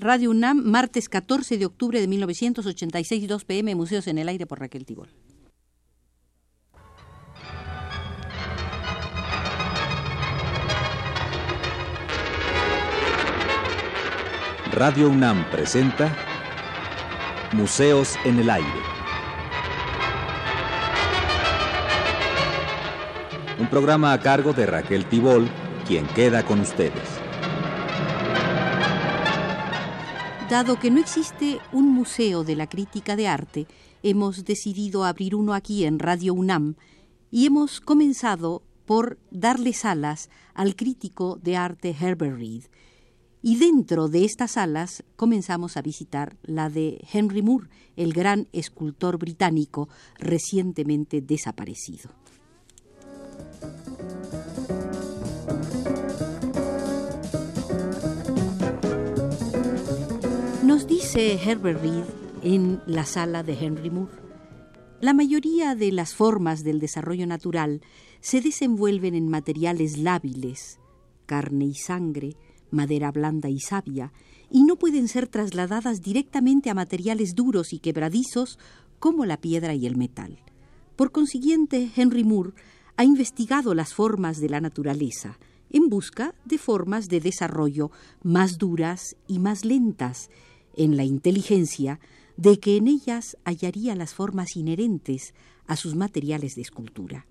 Radio UNAM, martes 14 de octubre de 1986, 2 pm, Museos en el Aire por Raquel Tibol. Radio UNAM presenta Museos en el Aire. Un programa a cargo de Raquel Tibol, quien queda con ustedes. Dado que no existe un museo de la crítica de arte, hemos decidido abrir uno aquí en Radio UNAM y hemos comenzado por darle salas al crítico de arte Herbert Reed. Y dentro de estas salas comenzamos a visitar la de Henry Moore, el gran escultor británico recientemente desaparecido. Nos dice Herbert Reed en la sala de Henry Moore, la mayoría de las formas del desarrollo natural se desenvuelven en materiales lábiles, carne y sangre, madera blanda y savia, y no pueden ser trasladadas directamente a materiales duros y quebradizos como la piedra y el metal. Por consiguiente, Henry Moore ha investigado las formas de la naturaleza en busca de formas de desarrollo más duras y más lentas, en la inteligencia de que en ellas hallaría las formas inherentes a sus materiales de escultura.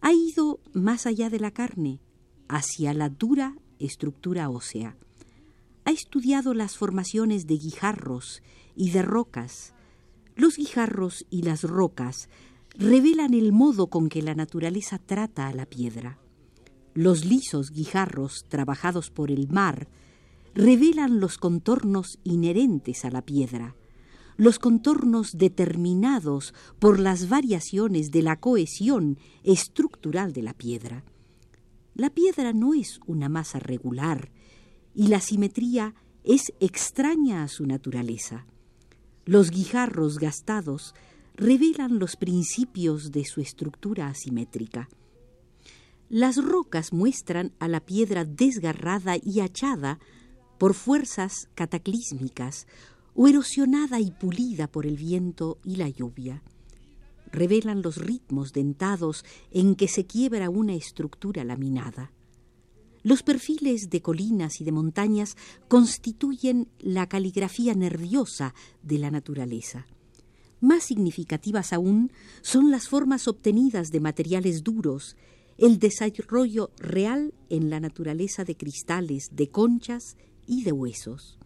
Ha ido más allá de la carne, hacia la dura estructura ósea. Ha estudiado las formaciones de guijarros y de rocas. Los guijarros y las rocas revelan el modo con que la naturaleza trata a la piedra. Los lisos guijarros trabajados por el mar revelan los contornos inherentes a la piedra, los contornos determinados por las variaciones de la cohesión estructural de la piedra. La piedra no es una masa regular y la simetría es extraña a su naturaleza. Los guijarros gastados revelan los principios de su estructura asimétrica. Las rocas muestran a la piedra desgarrada y hachada por fuerzas cataclísmicas o erosionada y pulida por el viento y la lluvia. Revelan los ritmos dentados en que se quiebra una estructura laminada. Los perfiles de colinas y de montañas constituyen la caligrafía nerviosa de la naturaleza. Más significativas aún son las formas obtenidas de materiales duros, el desarrollo real en la naturaleza de cristales, de conchas y de huesos.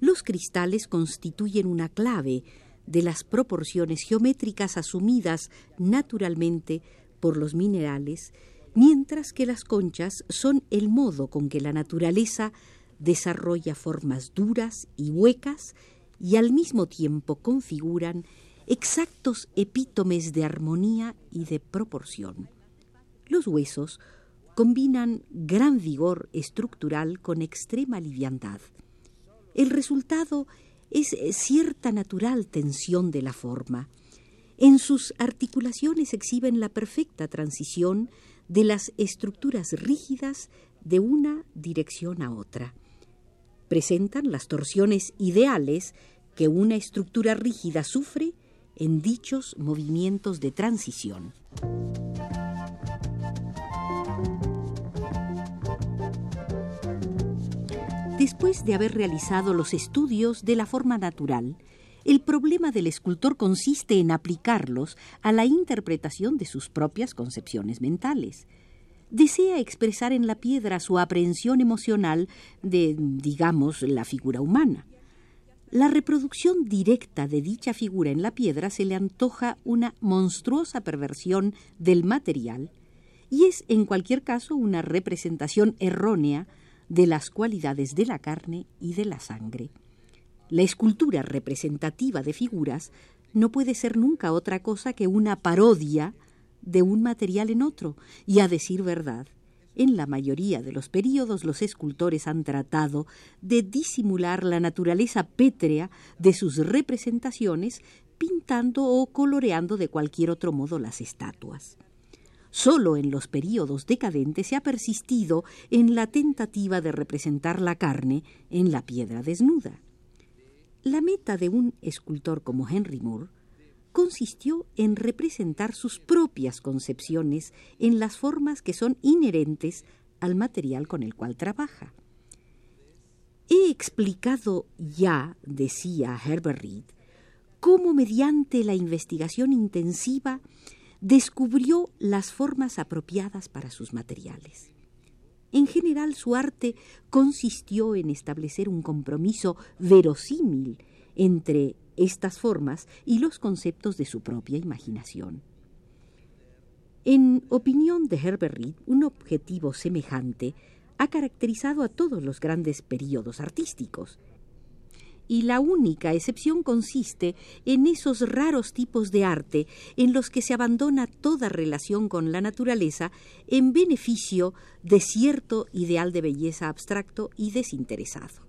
Los cristales constituyen una clave de las proporciones geométricas asumidas naturalmente por los minerales, mientras que las conchas son el modo con que la naturaleza desarrolla formas duras y huecas y al mismo tiempo configuran exactos epítomes de armonía y de proporción. Los huesos combinan gran vigor estructural con extrema liviandad. El resultado es cierta natural tensión de la forma. En sus articulaciones exhiben la perfecta transición de las estructuras rígidas de una dirección a otra. Presentan las torsiones ideales que una estructura rígida sufre en dichos movimientos de transición. Después de haber realizado los estudios de la forma natural, el problema del escultor consiste en aplicarlos a la interpretación de sus propias concepciones mentales. Desea expresar en la piedra su aprehensión emocional de, digamos, la figura humana. La reproducción directa de dicha figura en la piedra se le antoja una monstruosa perversión del material y es en cualquier caso una representación errónea de las cualidades de la carne y de la sangre. La escultura representativa de figuras no puede ser nunca otra cosa que una parodia de un material en otro, y a decir verdad, en la mayoría de los períodos los escultores han tratado de disimular la naturaleza pétrea de sus representaciones pintando o coloreando de cualquier otro modo las estatuas. Solo en los períodos decadentes se ha persistido en la tentativa de representar la carne en la piedra desnuda. La meta de un escultor como Henry Moore consistió en representar sus propias concepciones en las formas que son inherentes al material con el cual trabaja. He explicado ya, decía Herbert Reed, cómo mediante la investigación intensiva descubrió las formas apropiadas para sus materiales. En general, su arte consistió en establecer un compromiso verosímil entre estas formas y los conceptos de su propia imaginación. En opinión de Herbert Reed, un objetivo semejante ha caracterizado a todos los grandes períodos artísticos. Y la única excepción consiste en esos raros tipos de arte en los que se abandona toda relación con la naturaleza en beneficio de cierto ideal de belleza abstracto y desinteresado.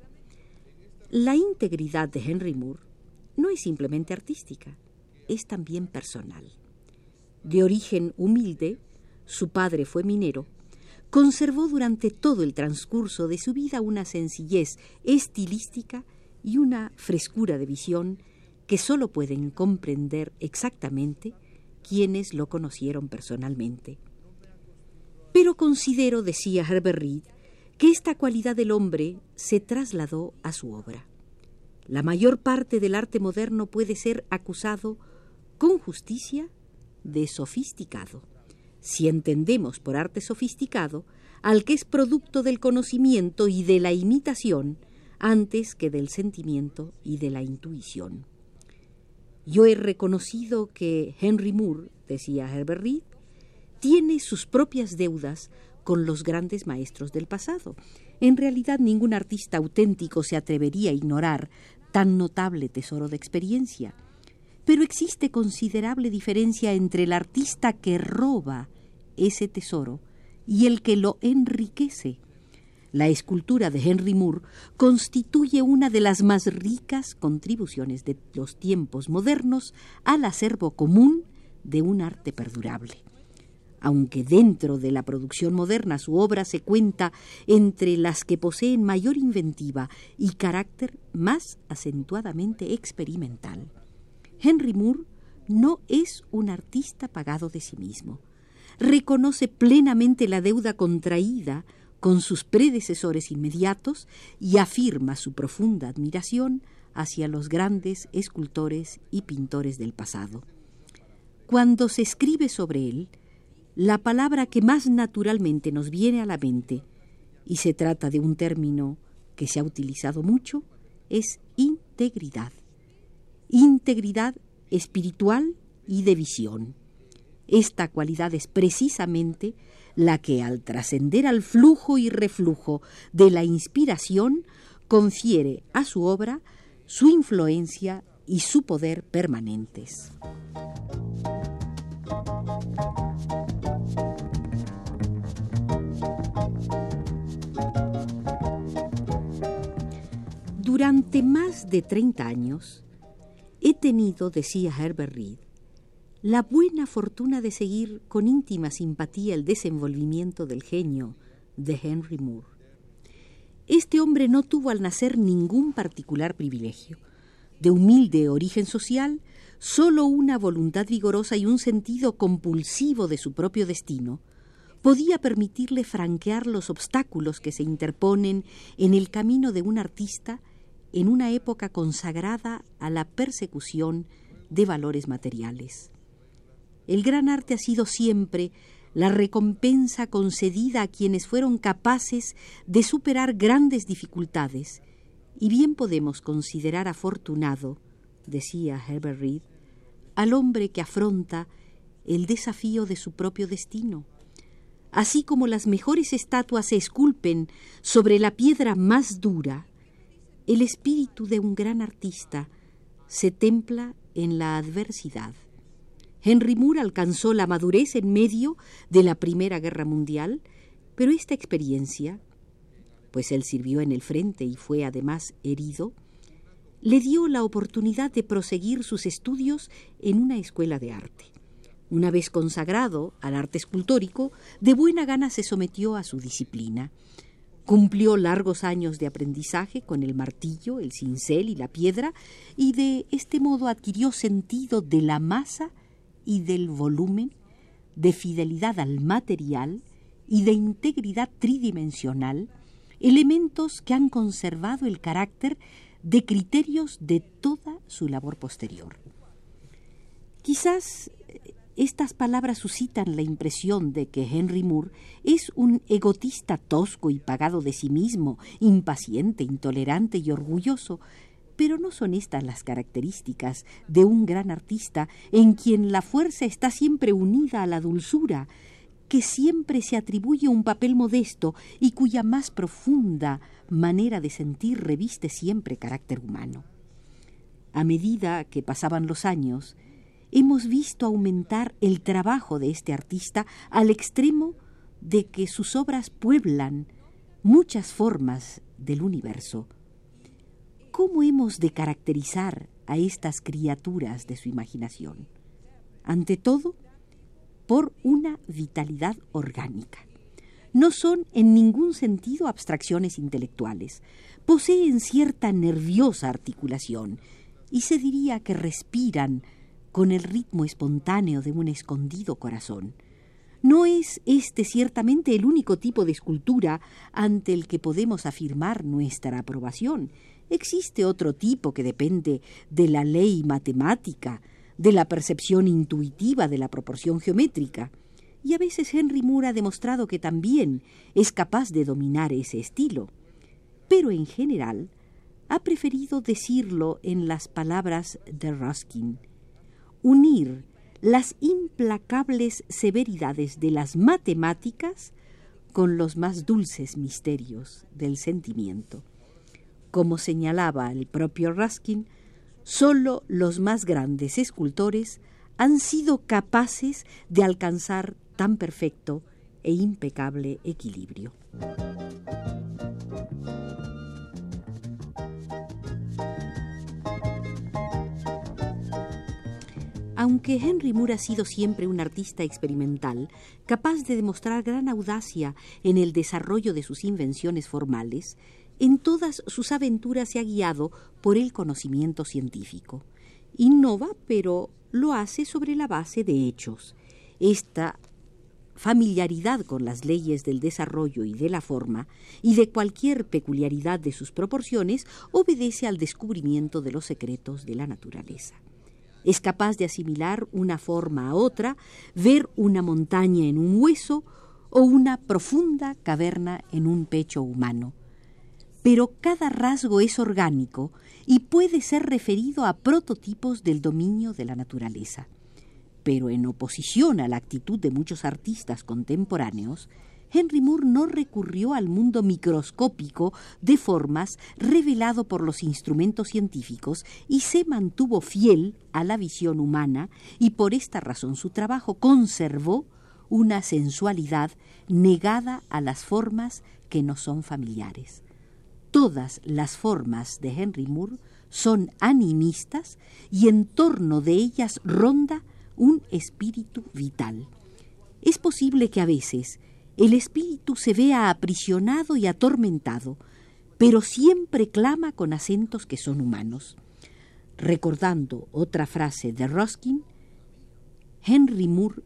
La integridad de Henry Moore no es simplemente artística, es también personal. De origen humilde, su padre fue minero, conservó durante todo el transcurso de su vida una sencillez estilística y una frescura de visión que sólo pueden comprender exactamente quienes lo conocieron personalmente. Pero considero, decía Herbert Reed, que esta cualidad del hombre se trasladó a su obra. La mayor parte del arte moderno puede ser acusado con justicia de sofisticado si entendemos por arte sofisticado al que es producto del conocimiento y de la imitación antes que del sentimiento y de la intuición. Yo he reconocido que Henry Moore, decía Herbert Reed, tiene sus propias deudas con los grandes maestros del pasado. En realidad ningún artista auténtico se atrevería a ignorar tan notable tesoro de experiencia. Pero existe considerable diferencia entre el artista que roba ese tesoro y el que lo enriquece. La escultura de Henry Moore constituye una de las más ricas contribuciones de los tiempos modernos al acervo común de un arte perdurable. Aunque dentro de la producción moderna su obra se cuenta entre las que poseen mayor inventiva y carácter más acentuadamente experimental. Henry Moore no es un artista pagado de sí mismo reconoce plenamente la deuda contraída con sus predecesores inmediatos y afirma su profunda admiración hacia los grandes escultores y pintores del pasado. Cuando se escribe sobre él, la palabra que más naturalmente nos viene a la mente, y se trata de un término que se ha utilizado mucho, es integridad. Integridad espiritual y de visión. Esta cualidad es precisamente la que al trascender al flujo y reflujo de la inspiración confiere a su obra su influencia y su poder permanentes. Durante más de 30 años he tenido, decía Herbert Reed, la buena fortuna de seguir con íntima simpatía el desenvolvimiento del genio de Henry Moore. Este hombre no tuvo al nacer ningún particular privilegio. De humilde origen social, solo una voluntad vigorosa y un sentido compulsivo de su propio destino podía permitirle franquear los obstáculos que se interponen en el camino de un artista en una época consagrada a la persecución de valores materiales. El gran arte ha sido siempre la recompensa concedida a quienes fueron capaces de superar grandes dificultades, y bien podemos considerar afortunado, decía Herbert Reed, al hombre que afronta el desafío de su propio destino. Así como las mejores estatuas se esculpen sobre la piedra más dura, el espíritu de un gran artista se templa en la adversidad. Henry Moore alcanzó la madurez en medio de la Primera Guerra Mundial, pero esta experiencia, pues él sirvió en el frente y fue además herido, le dio la oportunidad de proseguir sus estudios en una escuela de arte. Una vez consagrado al arte escultórico, de buena gana se sometió a su disciplina. Cumplió largos años de aprendizaje con el martillo, el cincel y la piedra, y de este modo adquirió sentido de la masa y del volumen, de fidelidad al material y de integridad tridimensional, elementos que han conservado el carácter de criterios de toda su labor posterior. Quizás estas palabras suscitan la impresión de que Henry Moore es un egotista tosco y pagado de sí mismo, impaciente, intolerante y orgulloso, pero no son estas las características de un gran artista en quien la fuerza está siempre unida a la dulzura, que siempre se atribuye un papel modesto y cuya más profunda manera de sentir reviste siempre carácter humano. A medida que pasaban los años, hemos visto aumentar el trabajo de este artista al extremo de que sus obras pueblan muchas formas del universo. ¿Cómo hemos de caracterizar a estas criaturas de su imaginación? Ante todo, por una vitalidad orgánica. No son en ningún sentido abstracciones intelectuales, poseen cierta nerviosa articulación y se diría que respiran con el ritmo espontáneo de un escondido corazón. No es este ciertamente el único tipo de escultura ante el que podemos afirmar nuestra aprobación. Existe otro tipo que depende de la ley matemática, de la percepción intuitiva de la proporción geométrica. Y a veces Henry Moore ha demostrado que también es capaz de dominar ese estilo. Pero en general ha preferido decirlo en las palabras de Ruskin unir las implacables severidades de las matemáticas con los más dulces misterios del sentimiento. Como señalaba el propio Ruskin, sólo los más grandes escultores han sido capaces de alcanzar tan perfecto e impecable equilibrio. Aunque Henry Moore ha sido siempre un artista experimental, capaz de demostrar gran audacia en el desarrollo de sus invenciones formales, en todas sus aventuras se ha guiado por el conocimiento científico. Innova, pero lo hace sobre la base de hechos. Esta familiaridad con las leyes del desarrollo y de la forma, y de cualquier peculiaridad de sus proporciones, obedece al descubrimiento de los secretos de la naturaleza es capaz de asimilar una forma a otra, ver una montaña en un hueso o una profunda caverna en un pecho humano. Pero cada rasgo es orgánico y puede ser referido a prototipos del dominio de la naturaleza. Pero en oposición a la actitud de muchos artistas contemporáneos, Henry Moore no recurrió al mundo microscópico de formas revelado por los instrumentos científicos y se mantuvo fiel a la visión humana y por esta razón su trabajo conservó una sensualidad negada a las formas que no son familiares. Todas las formas de Henry Moore son animistas y en torno de ellas ronda un espíritu vital. Es posible que a veces el espíritu se vea aprisionado y atormentado, pero siempre clama con acentos que son humanos. Recordando otra frase de Ruskin, Henry Moore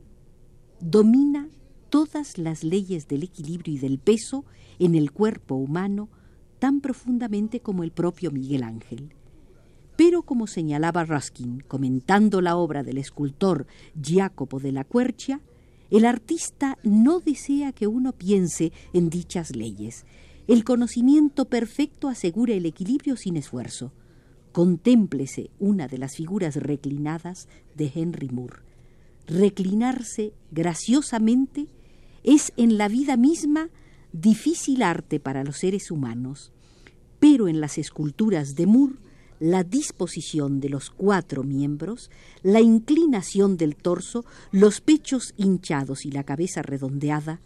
domina todas las leyes del equilibrio y del peso en el cuerpo humano tan profundamente como el propio Miguel Ángel. Pero como señalaba Ruskin, comentando la obra del escultor Jacopo de la Quercia, el artista no desea que uno piense en dichas leyes. El conocimiento perfecto asegura el equilibrio sin esfuerzo. Contémplese una de las figuras reclinadas de Henry Moore. Reclinarse graciosamente es en la vida misma difícil arte para los seres humanos, pero en las esculturas de Moore la disposición de los cuatro miembros, la inclinación del torso, los pechos hinchados y la cabeza redondeada,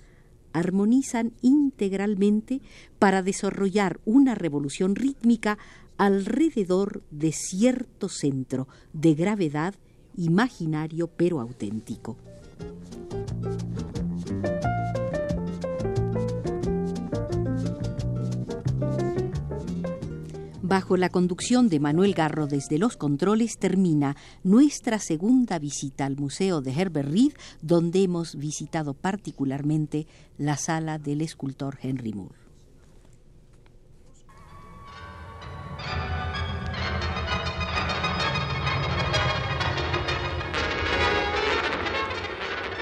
armonizan integralmente para desarrollar una revolución rítmica alrededor de cierto centro de gravedad imaginario pero auténtico. Bajo la conducción de Manuel Garro desde los controles termina nuestra segunda visita al Museo de Herbert Reed, donde hemos visitado particularmente la sala del escultor Henry Moore.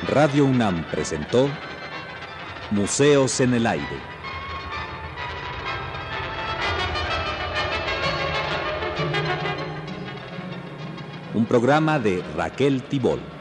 Radio UNAM presentó Museos en el Aire. Programa de Raquel Tibol.